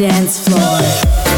dance floor.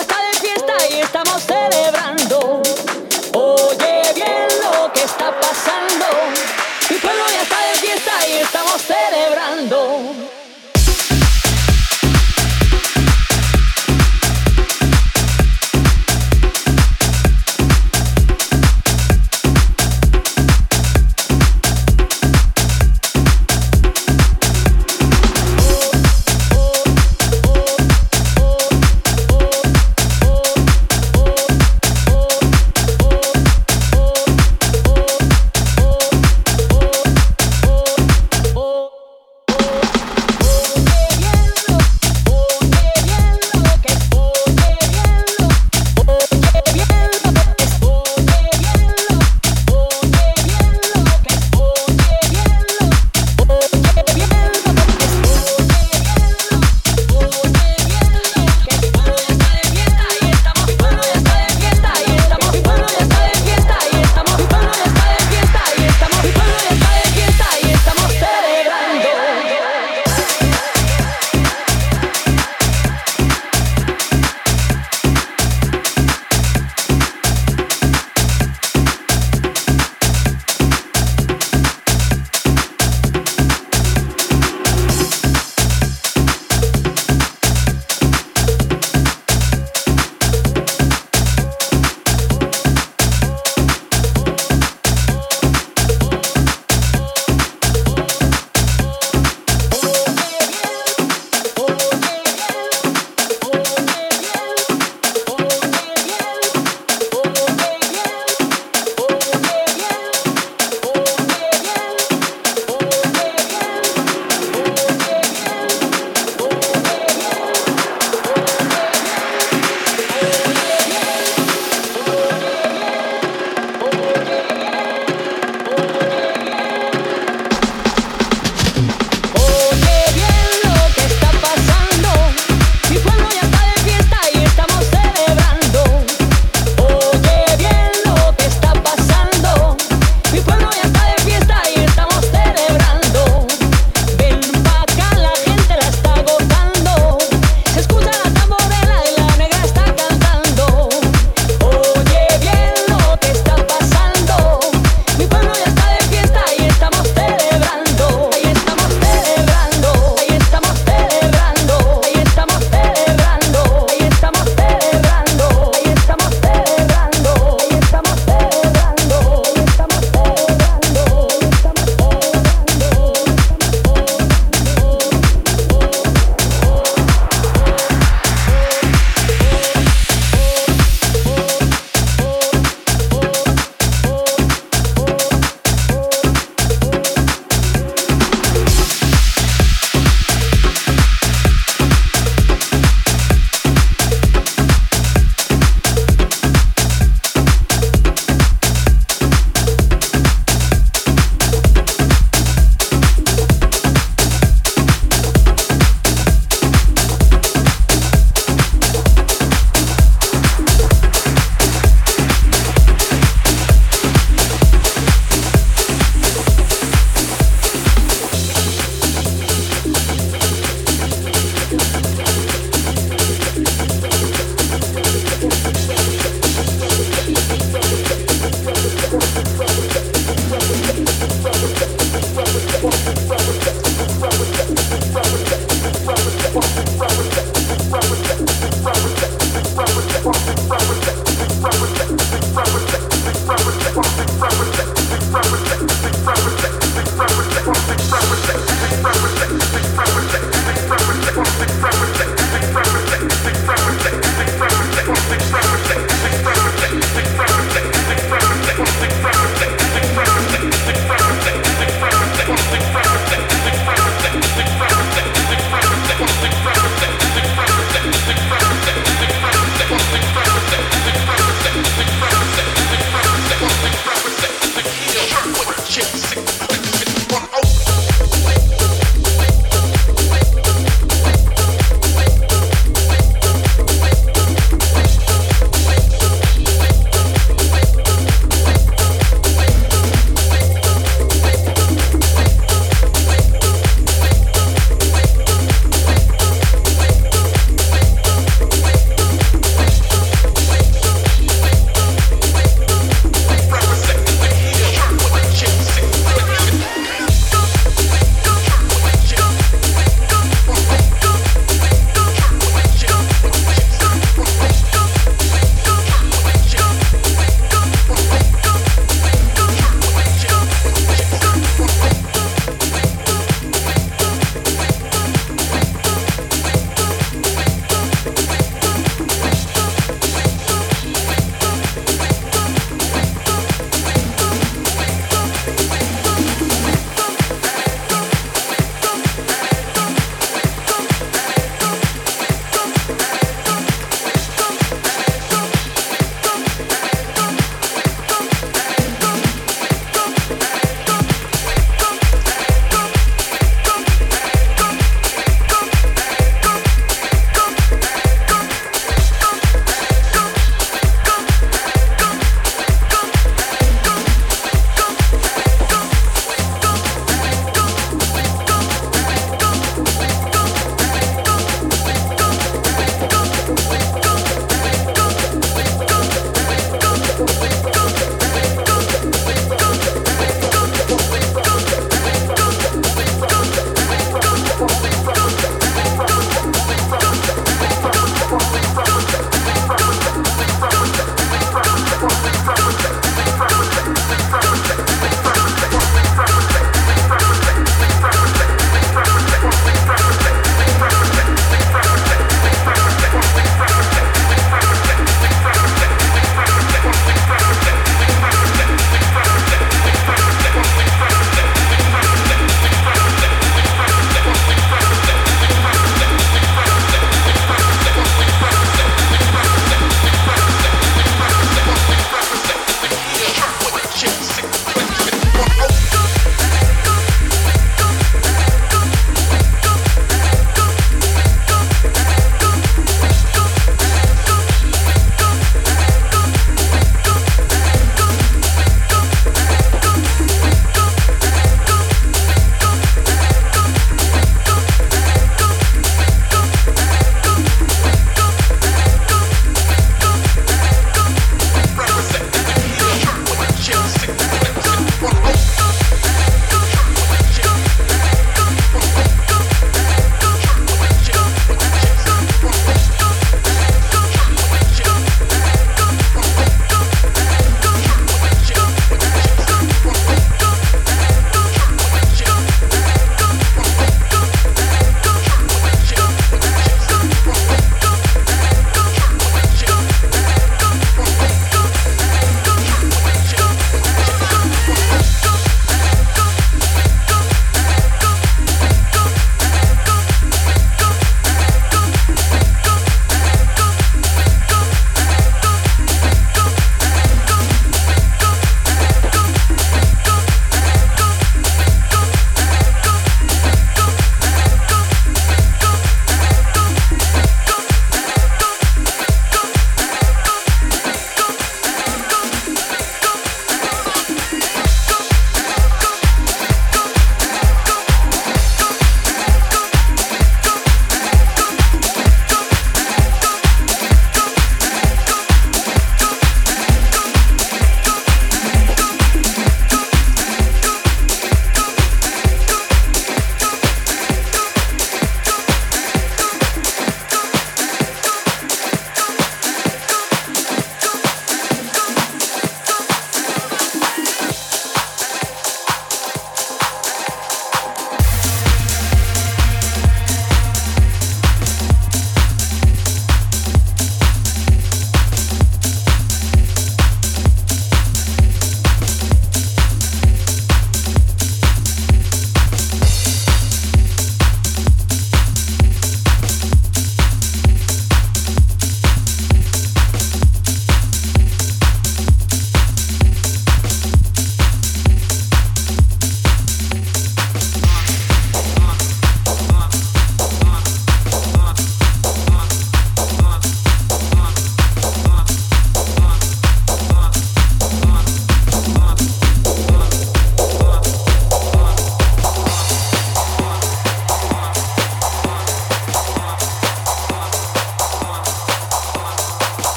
está de fiesta y estamos celebrando. Oye bien lo que está pasando. Mi pueblo ya está de fiesta y estamos celebrando.